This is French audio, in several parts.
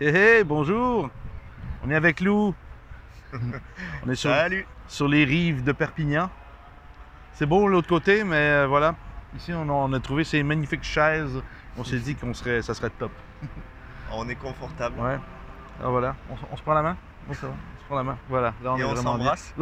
Hé hé, bonjour! On est avec Lou. On est sur, Salut sur les rives de Perpignan. C'est beau l'autre côté, mais euh, voilà. Ici, on a, on a trouvé ces magnifiques chaises. On s'est dit qu'on serait, ça serait top. On est confortable Ouais. Ah, voilà. On, se prend la main? Ça va. On se prend la main. Voilà. Là, on et est on s'embrasse.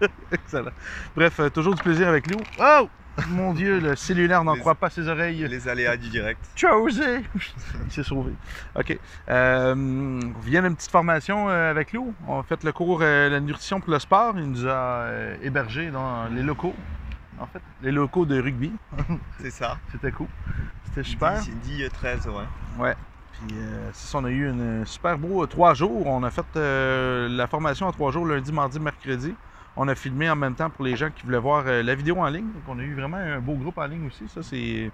Excellent. Bref, euh, toujours du plaisir avec Lou. Oh! Mon Dieu, le cellulaire n'en croit pas ses oreilles. Les aléas du direct. Tu as osé! Il s'est sauvé. OK. Euh, on vient d'une petite formation euh, avec Lou. On a fait le cours euh, La nutrition pour le sport. Il nous a euh, hébergés dans les locaux. En fait, les locaux de rugby. C'est ça. C'était cool. C'était super. 10, 10, 13, ouais. Ouais. Puis, euh, c'est ça, on a eu une super beau euh, trois jours. On a fait euh, la formation en trois jours, lundi, mardi, mercredi. On a filmé en même temps pour les gens qui voulaient voir euh, la vidéo en ligne. Donc, on a eu vraiment un beau groupe en ligne aussi. Ça, c'est,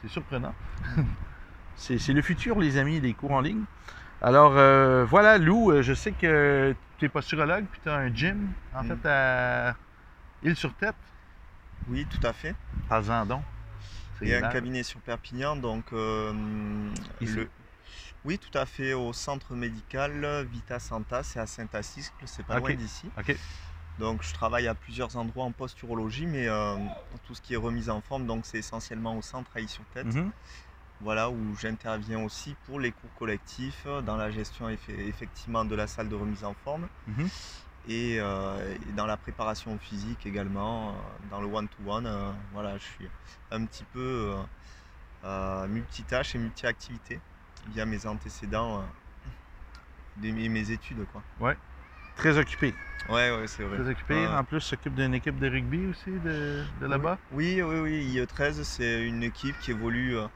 c'est surprenant. c'est, le futur, les amis, des cours en ligne. Alors, euh, voilà, Lou, euh, je sais que tu es posturologue puis tu as un gym, en Mm. fait, à Île-sur-Tête. Oui, tout à fait. Parle-en donc. Et un cabinet sur Perpignan, donc euh, le... Oui, tout à fait, au centre médical Vita Santa, c'est à Saint-Assicle, c'est pas loin d'ici. Donc je travaille à plusieurs endroits en posturologie, mais euh, tout ce qui est remise en forme, donc c'est essentiellement au centre à sur tête Mhm. Voilà, où j'interviens aussi pour les cours collectifs, dans la gestion effe- effectivement de la salle de remise en forme Mhm. et, euh, et dans la préparation physique également, euh, dans le one-to-one. euh, voilà, je suis un petit peu multitâche et multi-activité via mes antécédents, des- mes, études. Quoi. Très occupé. Ouais, ouais, c'est vrai. Très occupé. En plus, s'occupe d'une équipe de rugby aussi de, de là-bas? Oui, oui, oui. IE13, c'est une équipe qui évolue euh,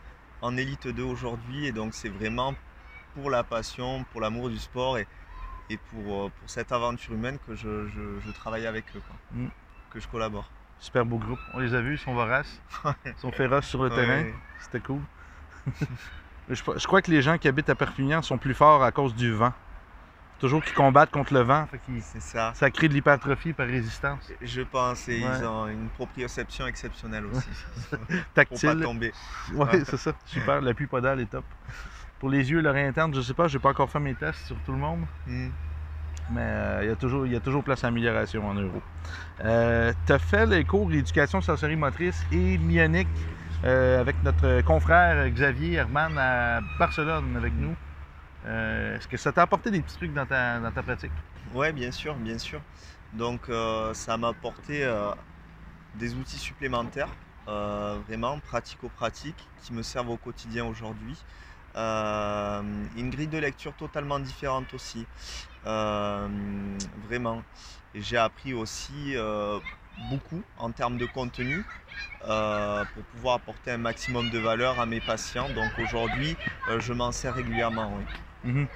en élite 2 aujourd'hui. Et donc, c'est vraiment pour la passion, pour l'amour du sport et, et pour, euh, pour cette aventure humaine que je, je- je travaille avec eux, quoi. Mm. que je collabore. Super beau groupe. On les a vus, ils sont voraces. Ils sont féroces sur le terrain. Ouais. C'était cool. je, je crois que les gens qui habitent à Perpignan sont plus forts à cause du vent. Toujours qu'ils combattent contre le vent. Fait ça. ça crée de l'hypertrophie par résistance. Je pense. Et Ouais. ils ont une proprioception exceptionnelle aussi. pour pas Tactile. tomber. Ouais. c'est ça. Super. L'appui podal est top. Pour les yeux, l'oreille interne, je sais pas, j'ai pas encore fait mes tests sur tout le monde. Mm. Mais euh, il y, a toujours- il y a toujours place à amélioration en euro. Euh, tu as fait les cours d'éducation sensorimotrice et myonique euh, avec notre confrère Xavier Herman à Barcelone avec nous. Euh, Est-ce que ça t'a apporté des petits trucs dans ta, dans ta pratique? Ouais, bien sûr, bien sûr. Donc euh, ça m'a apporté euh, des outils supplémentaires, vraiment pratico-pratiques, qui me servent au quotidien aujourd'hui. Une grille de lecture totalement différente aussi, vraiment. J'ai appris aussi beaucoup en termes de contenu pour pouvoir apporter un maximum de valeur à mes patients. Donc aujourd'hui, je m'en sers régulièrement. oui. Mhm.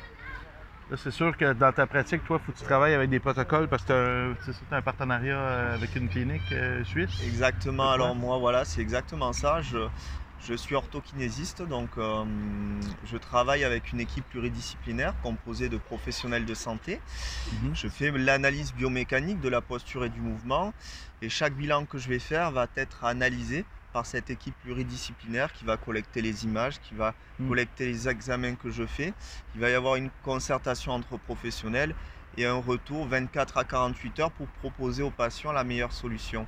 Là, c'est sûr que dans ta pratique, toi, il faut que tu travailles avec des protocoles parce que tu as un partenariat euh, avec une clinique euh, suisse. Exactement, alors moi voilà, c'est exactement ça. Je, je suis orthokinésiste, donc euh, je travaille avec une équipe pluridisciplinaire composée de professionnels de santé. Mhm. Je fais l'analyse biomécanique de la posture et du mouvement et chaque bilan que je vais faire va être analysé par cette équipe pluridisciplinaire qui va collecter les images, qui va Mm. collecter les examens que je fais. Il va y avoir une concertation entre professionnels et un retour 24 à 48 heures pour proposer aux patients la meilleure solution.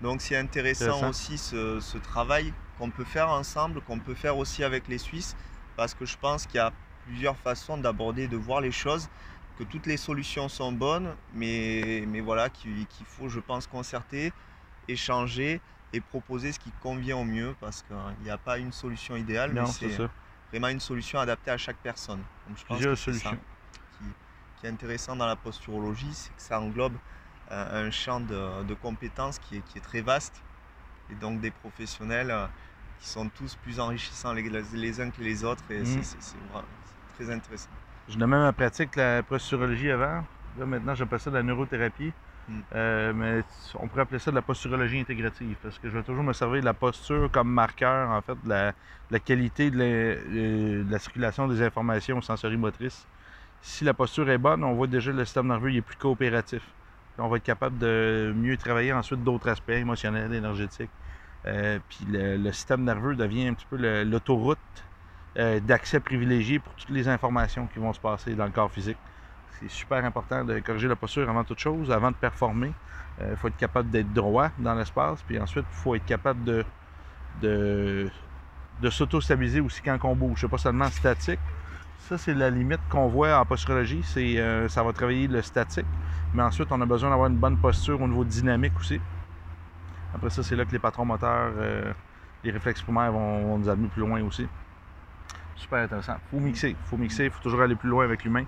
Donc c'est intéressant aussi ce, ce travail qu'on peut faire ensemble, qu'on peut faire aussi avec les Suisses, parce que je pense qu'il y a plusieurs façons d'aborder, de voir les choses, que toutes les solutions sont bonnes, mais, mais voilà, qu'il qu'il faut, je pense, concerter, échanger et proposer ce qui convient au mieux, parce qu'il n'y a pas une solution idéale, Non, mais c'est vraiment une solution adaptée à chaque personne. Donc, je pense que ça solutions. qui, qui est intéressant dans la posturologie, c'est que ça englobe euh, un champ de, de compétences qui est, qui est très vaste, et donc des professionnels euh, qui sont tous plus enrichissants les, les uns que les autres, et vraiment- c'est très intéressant. Je nommais ma pratique la posturologie avant. Là, maintenant, j'appelle ça de la neurothérapie. Mm. Euh, mais on pourrait appeler ça de la posturologie intégrative parce que je vais toujours me servir de la posture comme marqueur, en fait, de la, qualité de la, euh, de la circulation des informations sensorimotrices. Si la posture est bonne, on voit déjà le système nerveux est plus coopératif. On va être capable de mieux travailler ensuite d'autres aspects émotionnels, énergétiques. Euh, puis le, système nerveux devient un petit peu l'autoroute d'accès privilégié pour toutes les informations qui vont se passer dans le corps physique. C'est super important de corriger la posture avant toute chose, avant de performer. Il faut être capable d'être droit dans l'espace, puis ensuite, il faut être capable de, de, s'auto-stabiliser aussi quand on bouge. C'est pas seulement statique. Ça, c'est la limite qu'on voit en posturologie. Euh, ça va travailler le statique. Mais ensuite, on a besoin d'avoir une bonne posture au niveau dynamique aussi. Après ça, c'est là que les patrons moteurs, euh, les réflexes primaires vont, nous amener plus loin aussi. Super intéressant. Il faut mixer. Il faut mixer. Il faut toujours aller plus loin avec l'humain.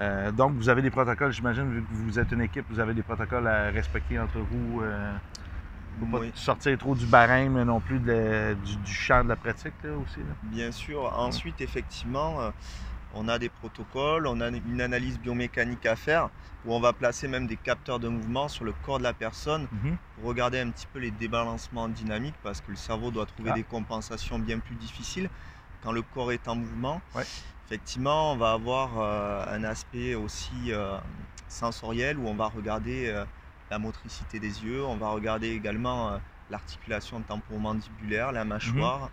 Euh, donc, vous avez des protocoles, j'imagine, vu que vous êtes une équipe, vous avez des protocoles à respecter entre vous. ne faut pas sortir trop du barème, mais non plus du, champ de la pratique aussi. Bien sûr. Ensuite, effectivement, on a des protocoles, on a une analyse biomécanique à faire où on va placer même des capteurs de mouvement sur le corps de la personne mhm. pour regarder un petit peu les débalancements dynamiques parce que le cerveau doit trouver Ah. des compensations bien plus difficiles quand le corps est en mouvement. Ouais. Effectivement, on va avoir euh, un aspect aussi euh, sensoriel où on va regarder euh, la motricité des yeux, on va regarder également l'articulation temporomandibulaire, la mâchoire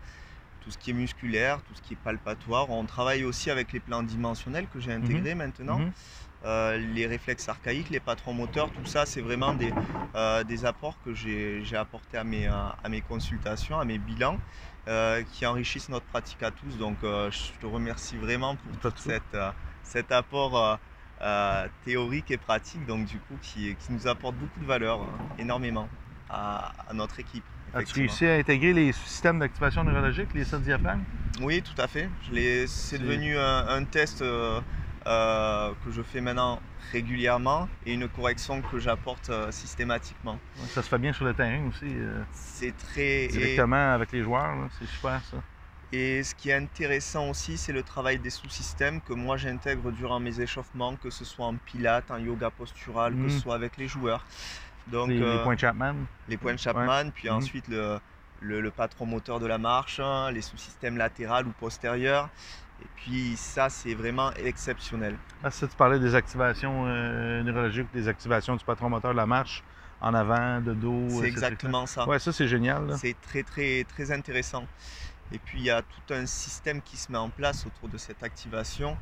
tout ce qui est musculaire, tout ce qui est palpatoire. On travaille aussi avec les plans dimensionnels que j'ai intégrés maintenant. Mhm. Euh, les réflexes archaïques, les patrons moteurs, tout ça, c'est vraiment des, euh, des apports que j'ai apportés à mes, à, à mes consultations, à mes bilans, qui enrichissent notre pratique à tous. Donc, euh, je te remercie vraiment pour tout cette, euh, cet apport euh, euh, théorique et pratique, donc du coup, qui, qui nous apporte beaucoup de valeur, euh, énormément, à, à notre équipe. As-tu réussi à intégrer les systèmes d'activation neurologique, les sept diaphragmes? Oui, tout à fait. C'est- C'est devenu un, un test euh, euh, que je fais maintenant régulièrement et une correction que j'apporte euh, systématiquement. Ça se fait bien sur le terrain aussi, euh, C'est très. et- directement avec les joueurs. C'est super ça. Et, ce qui est intéressant aussi, c'est le travail des sous-systèmes que moi j'intègre durant mes échauffements, que ce soit en pilates, en yoga postural, que ce soit avec les joueurs. Donc, les, les points Chapman. les points Chapman, puis Mhm. ensuite le, le, le patron moteur de la marche, hein, les sous-systèmes latérales ou postérieurs. Et puis ça, c'est vraiment exceptionnel. Ah, ça, tu parlais des activations euh, neurologiques, des activations du patron moteur de la marche, en avant, de dos. euh, C'est ces exactement ça. Ouais, ça c'est génial. C'est très très très intéressant. Et puis il y a tout un système qui se met en place autour de cette activation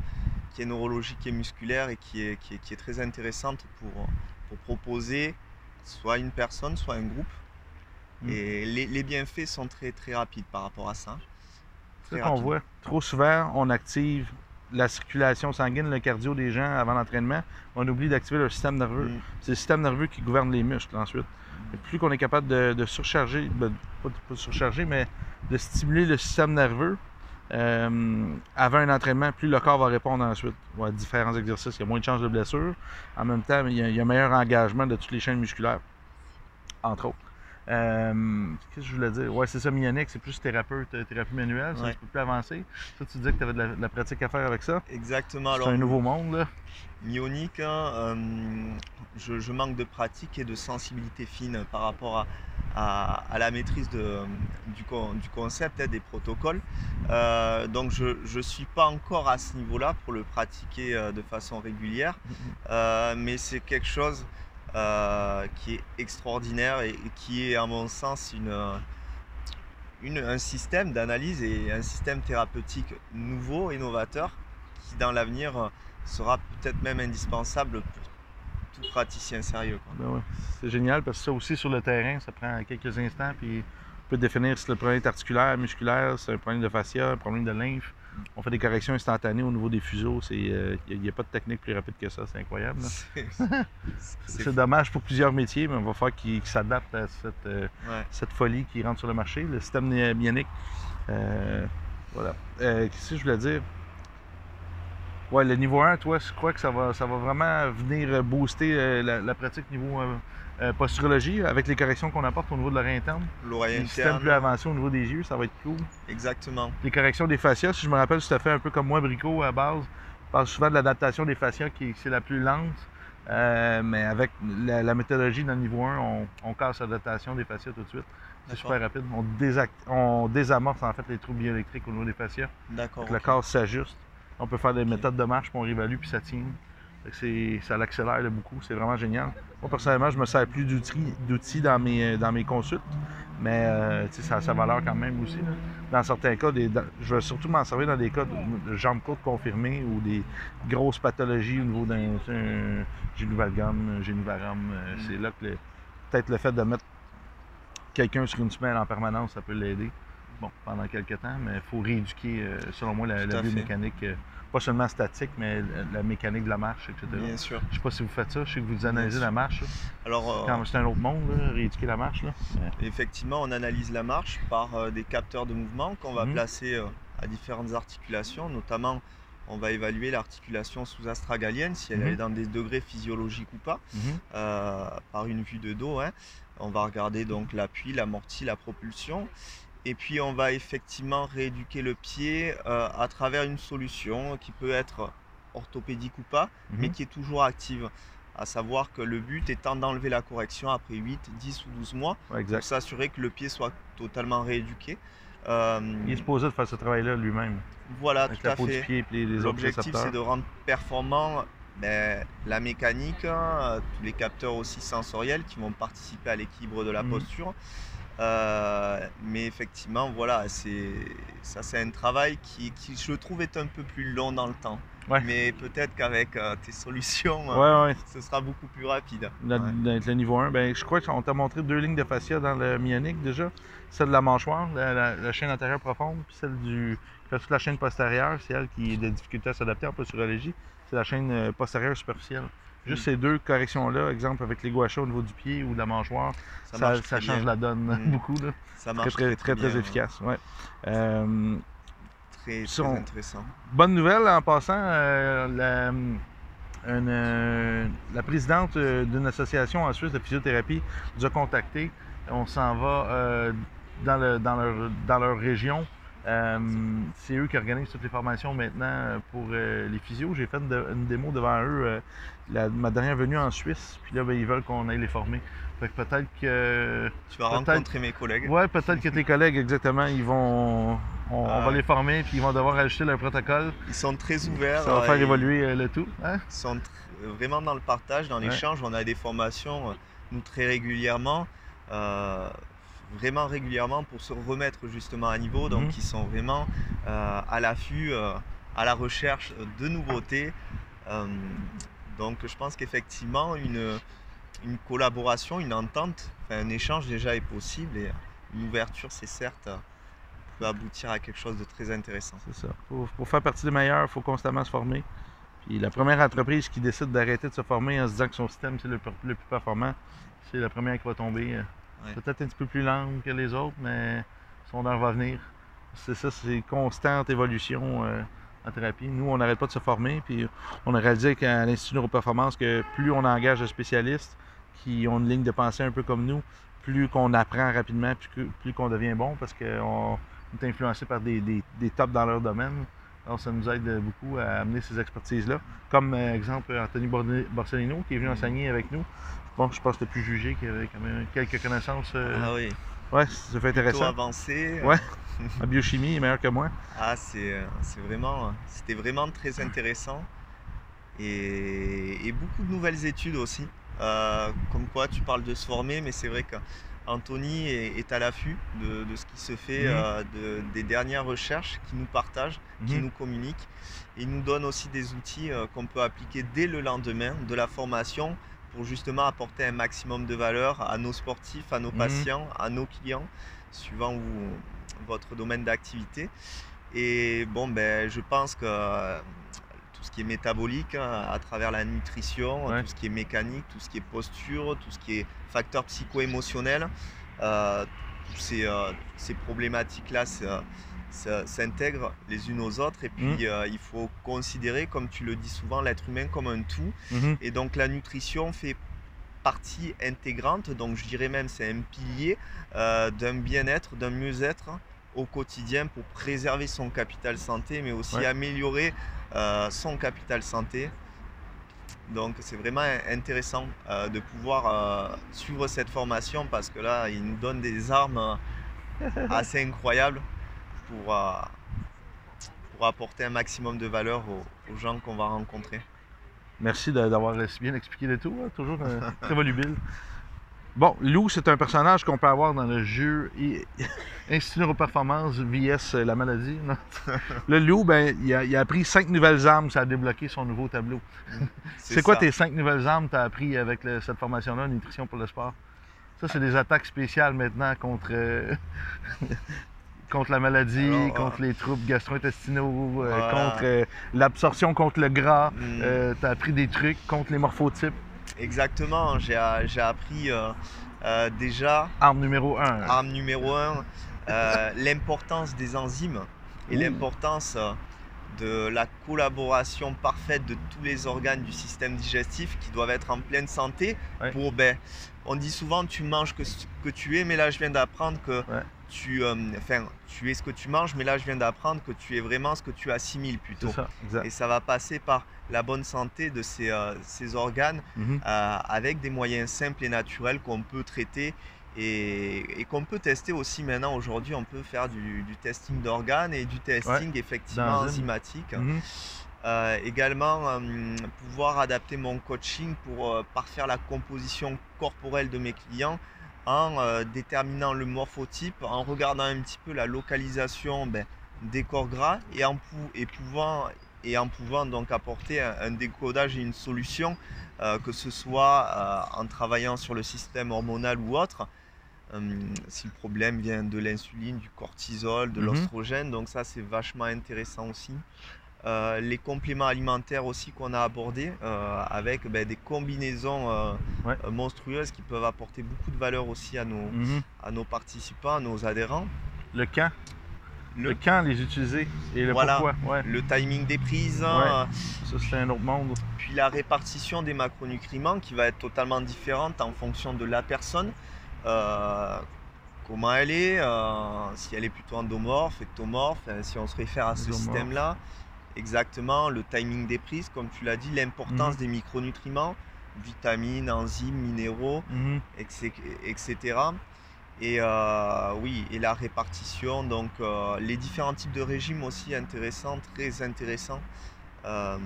qui est neurologique et musculaire et qui est, qui est, qui est très intéressante pour, pour proposer soit une personne, soit un groupe. Mm. Et les, les bienfaits sont très très rapides par rapport à ça. C'est ça qu'on voit. Trop souvent, on active la circulation sanguine, le cardio des gens avant l'entraînement. On oublie d'activer leur système nerveux. Mm. C'est le système nerveux qui gouverne les muscles ensuite. Et plus qu'on est capable de, de surcharger, ben, pas, de- pas de surcharger, mais de stimuler le système nerveux euh, avant un entraînement, plus le corps va répondre ensuite à différents exercices. Il y a moins de chances de blessure. En même temps, il y a, il y a un meilleur engagement de toutes les chaînes musculaires, entre autres. Euh, Qu'est-ce que je voulais dire? Ouais, c'est ça, Mionic, c'est plus thérapeute, euh, thérapie manuelle, un Ouais. petit peu plus avancé. Ça, tu disais que tu avais de la, de la pratique à faire avec ça. Exactement. C'est un nouveau monde, là. Myonique, hein, euh, je, je manque de pratique et de sensibilité fine par rapport à, à- à la maîtrise de- du, con- du concept et des protocoles. Euh, donc je ne suis pas encore à ce niveau-là pour le pratiquer de façon régulière, Euh, mais c'est quelque chose euh, qui est extraordinaire et, qui est à mon sens une, un système d'analyse et un système thérapeutique nouveau, innovateur, qui dans l'avenir sera peut-être même indispensable pour tout praticien sérieux. Ben ouais. C'est génial parce que ça aussi sur le terrain, ça prend quelques instants puis on peut définir si le problème est articulaire, musculaire, c'est un problème de fascia, un problème de lymphe. On fait des corrections instantanées au niveau des fuseaux. Il n'y a, pas de technique plus rapide que ça, c'est incroyable. C'est- dommage pour plusieurs métiers, mais on va faire qu'ils s'adaptent à cette, euh, Ouais. cette folie qui rentre sur le marché. Le système bionique. euh, voilà. Euh, Qu'est-ce que je voulais dire? Ouais, le niveau 1, toi, je crois que ça va, ça va vraiment venir euh, booster euh, la, la pratique niveau euh, posturologie avec les corrections qu'on apporte au niveau de l'oreille interne. L'oreille Le système interne, plus avancé au niveau des yeux, ça va être cool. exactement. Les corrections des fascias, si je me rappelle, c'est tout à fait un peu comme moi, Brico, à base. Je parle souvent de l'adaptation des fascias qui c'est la plus lente. Euh, mais avec la, la méthodologie dans le niveau 1, on, on casse l'adaptation des fascias tout de suite. C'est super rapide. On, désact- on désamorce en fait les troubles bioélectriques au niveau des fascias. D'accord. Le corps s'ajuste. On peut faire des méthodes de marche, puis on réévalue, puis ça tient. Ça l'accélère beaucoup, c'est vraiment génial. Moi, personnellement, je me sers plus d'outils dans mes, dans mes consultes, mais euh, ça a sa valeur quand même aussi. Dans certains cas, je vais surtout m'en servir dans des cas de, jambes courtes confirmées ou des grosses pathologies au niveau d'un génovalgum, génivarum. Euh, c'est là que peut-être le fait de mettre quelqu'un sur une semelle en permanence, ça peut l'aider. Bon, pendant quelques temps, mais il faut rééduquer, euh, selon moi, la, la biomécanique pas seulement statique, mais la mécanique de la marche, etc. Bien sûr. Je sais pas si vous faites ça, je sais que vous analysez la marche. Alors, euh, c'est un autre monde, rééduquer la marche. Là. Effectivement, on analyse la marche par euh, des capteurs de mouvement qu'on va mhm. placer euh, à différentes articulations, notamment on va évaluer l'articulation sous-astragalienne, si elle mhm. est dans des degrés physiologiques ou pas, mhm. par une vue de dos. Hein. On va regarder donc l'appui, l'amorti, la propulsion. Et puis on va effectivement rééduquer le pied euh, à travers une solution qui peut être orthopédique ou pas, mais mhm. qui est toujours active. À savoir que le but étant d'enlever la correction après 8, 10 ou 12 mois, pour s'assurer que le pied soit totalement rééduqué. Euh, Il est supposé de faire ce travail-là lui-même. Voilà, tout à fait. L'objectif, c'est de rendre performant ben, la mécanique, hein, tous les capteurs aussi sensoriels qui vont participer à l'équilibre de la mhm. posture. Euh, mais effectivement, voilà, c'est ça, c'est un travail qui, qui, je trouve, est un peu plus long dans le temps. Mais peut-être qu'avec euh, tes solutions, euh, ce sera beaucoup plus rapide. le niveau 1, ben, je crois qu'on t'a montré deux lignes de fascia dans le myonique déjà. Celle de la mâchoire, la, chaîne antérieure profonde, puis celle du. toute la chaîne postérieure, c'est elle qui a des difficultés à s'adapter en posturologie. C'est la chaîne postérieure superficielle. Juste ces deux corrections-là, exemple avec les gouachas au niveau du pied ou de la mâchoire, ça, change la donne mm. beaucoup. Là. Ça marche très, très, très, efficace. Ouais. Euh, très, très intéressant. Bonne nouvelle en passant, euh, la, euh, la, présidente d'une association en Suisse de physiothérapie nous a contactés. On s'en va dans, le, dans, leur, dans leur région euh, c'est eux qui organisent toutes les formations maintenant euh, pour euh, les physios. J'ai fait une, démo devant eux ma dernière venue en Suisse. Puis là, ben, ils veulent qu'on aille les former. Fait que peut-être que. Tu vas rencontrer mes collègues. Ouais, peut-être que tes collègues, exactement, ils vont. On, va les former, puis ils vont devoir ajouter leur protocole. Ils sont très ouverts. Ça va faire évoluer le tout. Hein? Ils sont vraiment dans le partage, dans l'échange. On a des formations, nous, très régulièrement vraiment régulièrement pour se remettre justement à niveau. Donc, mhm. ils sont vraiment euh, à l'affût, euh, à la recherche de nouveautés. Euh, donc, je pense qu'effectivement, une, une collaboration, une entente, un échange déjà est possible et une ouverture, c'est certes, peut aboutir à quelque chose de très intéressant. C'est ça. Pour, faire partie des meilleurs, il faut constamment se former. Puis la première entreprise qui décide d'arrêter de se former en se disant que son système c'est le, le, plus performant, c'est la première qui va tomber. Peut-être un petit peu plus lente que les autres, mais son heure va venir. C'est ça, c'est constante évolution euh, en thérapie. Nous, on n'arrête pas de se former, puis on a réalisé qu'à l'Institut Neuroperformance, que plus on engage de spécialistes qui ont une ligne de pensée un peu comme nous, plus qu'on apprend rapidement, plus, plus qu'on devient bon, parce qu'on est influencé par des, des, tops dans leur domaine. Alors, ça nous aide beaucoup à amener ces expertises-là. Comme, euh, exemple, Anthony Borsellino, qui est venu enseigner avec nous. Bon, je pense que tu plus jugé qu'il y avait quand même quelques connaissances. Euh, ah oui. Ouais, ça fait intéressant. avancé. Ouais. La biochimie est meilleure que moi. Ah, c'est euh, vraiment. C'était vraiment très intéressant. Et, beaucoup de nouvelles études aussi. Euh, comme quoi, tu parles de se former, mais c'est vrai qu'Anthony est, à l'affût de, ce qui se fait, mhm. des dernières recherches qu'il nous partage, qui mhm. nous communique. il nous donne aussi des outils qu'on peut appliquer dès le lendemain de la formation pour justement apporter un maximum de valeur à nos sportifs, à nos mhm. patients, à nos clients, suivant votre domaine d'activité. Et bon, ben, je pense que euh, tout ce qui est métabolique, hein, à travers la nutrition, tout ce qui est mécanique, tout ce qui est posture, tout ce qui est facteur psycho-émotionnel, euh, ces, euh, ces problématiques-là, s'intègrent les unes aux autres et puis mmh. euh, il faut considérer, comme tu le dis souvent, l'être humain comme un tout. Mmh. Et donc la nutrition fait partie intégrante, donc je dirais même c'est un pilier euh, d'un bien-être, d'un mieux-être au quotidien pour préserver son capital santé, mais aussi améliorer euh, son capital santé. Donc c'est vraiment intéressant de pouvoir suivre cette formation parce que là, il nous donne des armes assez incroyables pour, pour apporter un maximum de valeur aux, gens qu'on va rencontrer. Merci d'avoir si bien expliqué le tout. hein, toujours euh, très volubile. Bon, Lou, c'est un personnage qu'on peut avoir dans le jeu Institut Neuroperformance VS euh, la maladie. non? le Lou, ben, il a, il a appris cinq nouvelles armes, ça a débloqué son nouveau tableau. C'est quoi ça. tes cinq nouvelles armes que tu as appris avec le- cette formation-là, Nutrition pour le sport? Ça, c'est des attaques spéciales maintenant contre, euh, contre la maladie, Alors, contre les troubles gastro-intestinaux, euh, Voilà. contre euh, l'absorption contre le gras. Mm. tu as appris des trucs contre les morphotypes. Exactement, j'ai appris euh, euh, déjà, Arme numéro un. arme numéro un, euh, l'importance des enzymes et l'importance euh, de la collaboration parfaite de tous les organes du système digestif qui doivent être en pleine santé Ouais. pour, ben, on dit souvent tu manges que ce que tu es, mais là je viens d'apprendre que Ouais. tu, euh, enfin, tu es ce que tu manges, mais là je viens d'apprendre que tu es vraiment ce que tu assimiles plutôt. Ça. Et ça va passer par la bonne santé de ces, euh, ces organes Mhm. euh, avec des moyens simples et naturels qu'on peut traiter et, et qu'on peut tester aussi maintenant. Aujourd'hui, on peut faire du, du testing d'organes et du testing effectivement enzymatique. Mhm. Euh, également, euh, pouvoir adapter mon coaching pour euh, parfaire la composition corporelle de mes clients en euh, déterminant le morphotype, en regardant un petit peu la localisation ben, des corps gras et en, pou- et pouvant, et en pouvant donc apporter un, un décodage et une solution, euh, que ce soit euh, en travaillant sur le système hormonal ou autre. Euh, si le problème vient de l'insuline, du cortisol, de Mhm. l'ostrogène, donc ça c'est vachement intéressant aussi. Euh, les compléments alimentaires aussi qu'on a abordés euh, avec ben, des combinaisons euh, Ouais. monstrueuses qui peuvent apporter beaucoup de valeur aussi à nos, Mhm. à nos participants, à nos adhérents. Le quand? Le... Le, quand les utiliser et le Voilà. pourquoi. Ouais. le timing des prises, Ouais. Ça, c'est un autre monde. puis la répartition des macronutriments qui va être totalement différente en fonction de la personne. Euh, comment elle est, euh, si elle est plutôt endomorphe, ectomorphe, hein, si on se réfère à ce système-là. Exactement, le timing des prises, comme tu l'as dit, l'importance Mhm. des micronutriments, vitamines, enzymes, minéraux, Mhm. etc. etc. Et euh, oui, et la répartition, donc euh, les différents types de régimes aussi intéressants, très intéressants. Euh,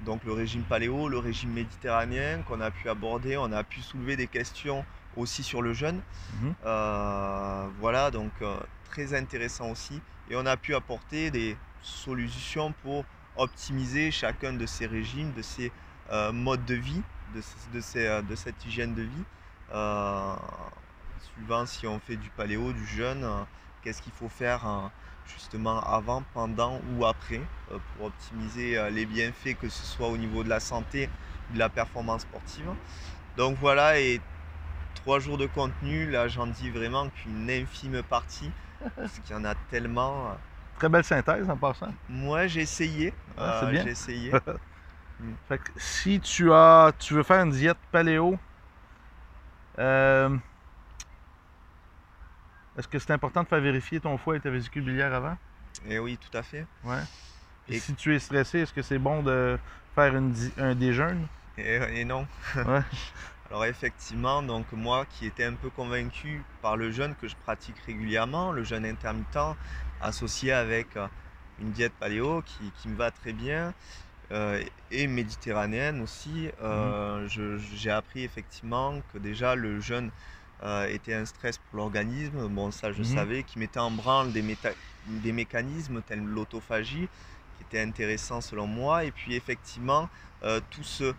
donc le régime paléo, le régime méditerranéen qu'on a pu aborder, on a pu soulever des questions aussi sur le jeûne. Mhm. Euh, voilà, donc euh, très intéressant aussi. Et on a pu apporter des solutions pour optimiser chacun de ces régimes, de ces euh, modes de vie, de, de ces, de cette hygiène de vie. Suivant si on fait du paléo, du jeûne, qu'est-ce qu'il faut faire justement avant, pendant ou après pour optimiser les bienfaits, que ce soit au niveau de la santé, de la performance sportive. Donc voilà, et trois jours de contenu, là j'en dis vraiment qu'une infime partie, parce qu'il y en a tellement. euh. Très belle synthèse en passant. Moi j'ai essayé, Ah, c'est euh, bien. j'ai essayé. Fait que si tu as tu veux faire une diète paléo, euh, est-ce que c'est important de faire vérifier ton foie et ta vésicule biliaire avant? Et oui, tout à fait. Ouais. Et Et- si tu es stressé, est-ce que c'est bon de faire une un déjeune? Et, et non. Ouais. Alors effectivement, donc moi qui étais un peu convaincu par le jeûne que je pratique régulièrement, le jeûne intermittent associé avec euh, une diète paléo qui, qui me va très bien euh, et méditerranéenne aussi, euh, je- j'ai appris effectivement que déjà le jeûne euh, était un stress pour l'organisme. Bon, ça je Mhm. savais, qui mettait en branle des, méta- des mécanismes tels l'autophagie qui était intéressant selon moi. Et puis effectivement, tout ce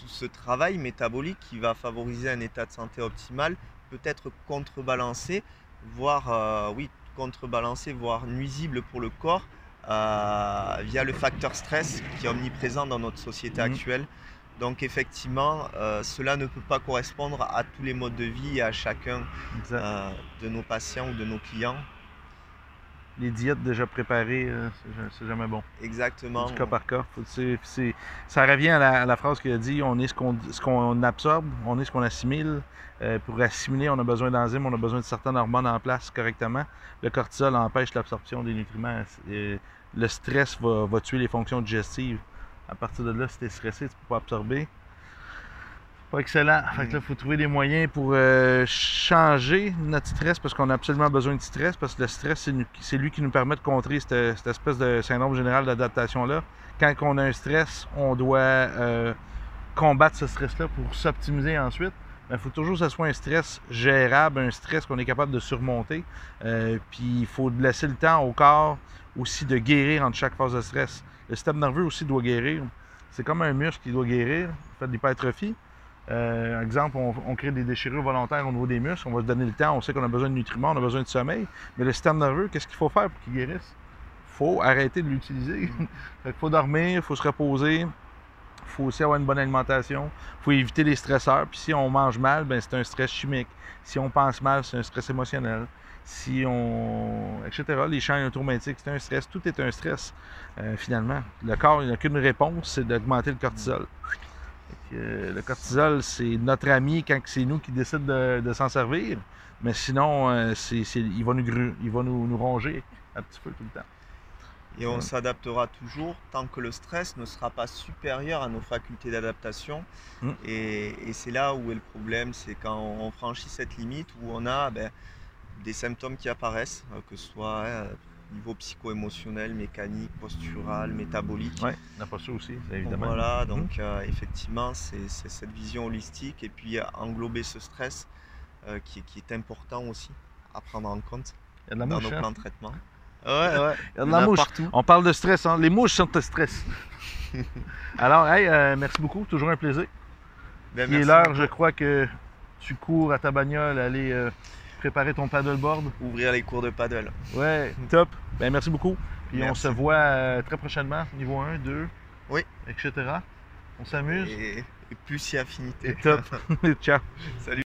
tout ce travail métabolique qui va favoriser un état de santé optimal peut être contrebalancé, voire euh, oui contrebalancé, voire nuisible pour le corps euh, via le facteur stress qui est omniprésent dans notre société Mhm. actuelle. Donc effectivement, euh, cela ne peut pas correspondre à tous les modes de vie et à chacun de nos patients ou de nos clients. Les diètes déjà préparées, euh, c'est ja- c'est jamais bon. Exactement. Du cas par cas. Ça revient à la, à la phrase qu'il a dit on est ce qu'on absorbe, on est ce qu'on assimile. Euh, pour assimiler, on a besoin d'enzymes, on a besoin de certaines hormones en place correctement. Le cortisol empêche l'absorption des nutriments. Et le stress va, va tuer les fonctions digestives. À partir de là, si tu es stressé, tu ne peux pas absorber. Pas excellent. Fait que là, il faut trouver des moyens pour euh, changer notre stress parce qu'on a absolument besoin de stress parce que le stress, c'est lui qui nous permet de contrer cette, cette espèce de syndrome général d'adaptation-là. Quand on a un stress, on doit euh, combattre ce stress-là pour s'optimiser ensuite. Il faut toujours que ce soit un stress gérable, un stress qu'on est capable de surmonter. Euh, puis il faut laisser le temps au corps aussi de guérir entre chaque phase de stress. Le système nerveux aussi doit guérir. C'est comme un muscle qui doit guérir, fait de l'hypertrophie. Euh, exemple, on, crée des déchirures volontaires au niveau des muscles, on va se donner le temps, on sait qu'on a besoin de nutriments, on a besoin de sommeil, mais le système nerveux, qu'est-ce qu'il faut faire pour qu'il guérisse? Il faut arrêter de l'utiliser. Il faut dormir, il faut se reposer, il faut aussi avoir une bonne alimentation, il faut éviter les stresseurs. Puis si on mange mal, ben c'est un stress chimique. Si on pense mal, c'est un stress émotionnel. Si on. etc. Les champs automatiques, c'est un stress. Tout est un stress, euh, finalement. Le corps, il n'a qu'une réponse, c'est d'augmenter le cortisol. Euh, le cortisol, c'est notre ami quand c'est nous qui décident de, de s'en servir. Mais sinon, euh, c'est, il va, nous, gru- il va nous, nous ronger un petit peu tout le temps. Et on s'adaptera toujours tant que le stress ne sera pas supérieur à nos facultés d'adaptation. Mm. Et, et c'est là où est le problème, c'est quand on franchit cette limite où on a ben, des symptômes qui apparaissent, euh, que ce soit hein, niveau psycho-émotionnel, mécanique, postural, métabolique. Ouais, pas ça aussi, évidemment. Voilà, donc euh, effectivement, c'est cette vision holistique et puis euh, englober ce stress euh, qui, est- qui est important aussi à prendre en compte Il y a de la dans mouche, nos hein? plans de traitement. Ouais, ouais. Il y a de la mouche. partout. On parle de stress, hein? Les mouches sont de stress. Alors, hey, euh, merci beaucoup, toujours un plaisir. Ben, Il est l'heure, je crois que tu cours à ta bagnole, aller préparer ton paddleboard? Ouvrir les cours de paddle. Ouais, top. Ben, merci beaucoup. Puis on se voit euh, très prochainement, niveau 1, 2, Oui. etc. On s'amuse. Et, et plus si affinité. Et top. Ciao. Salut.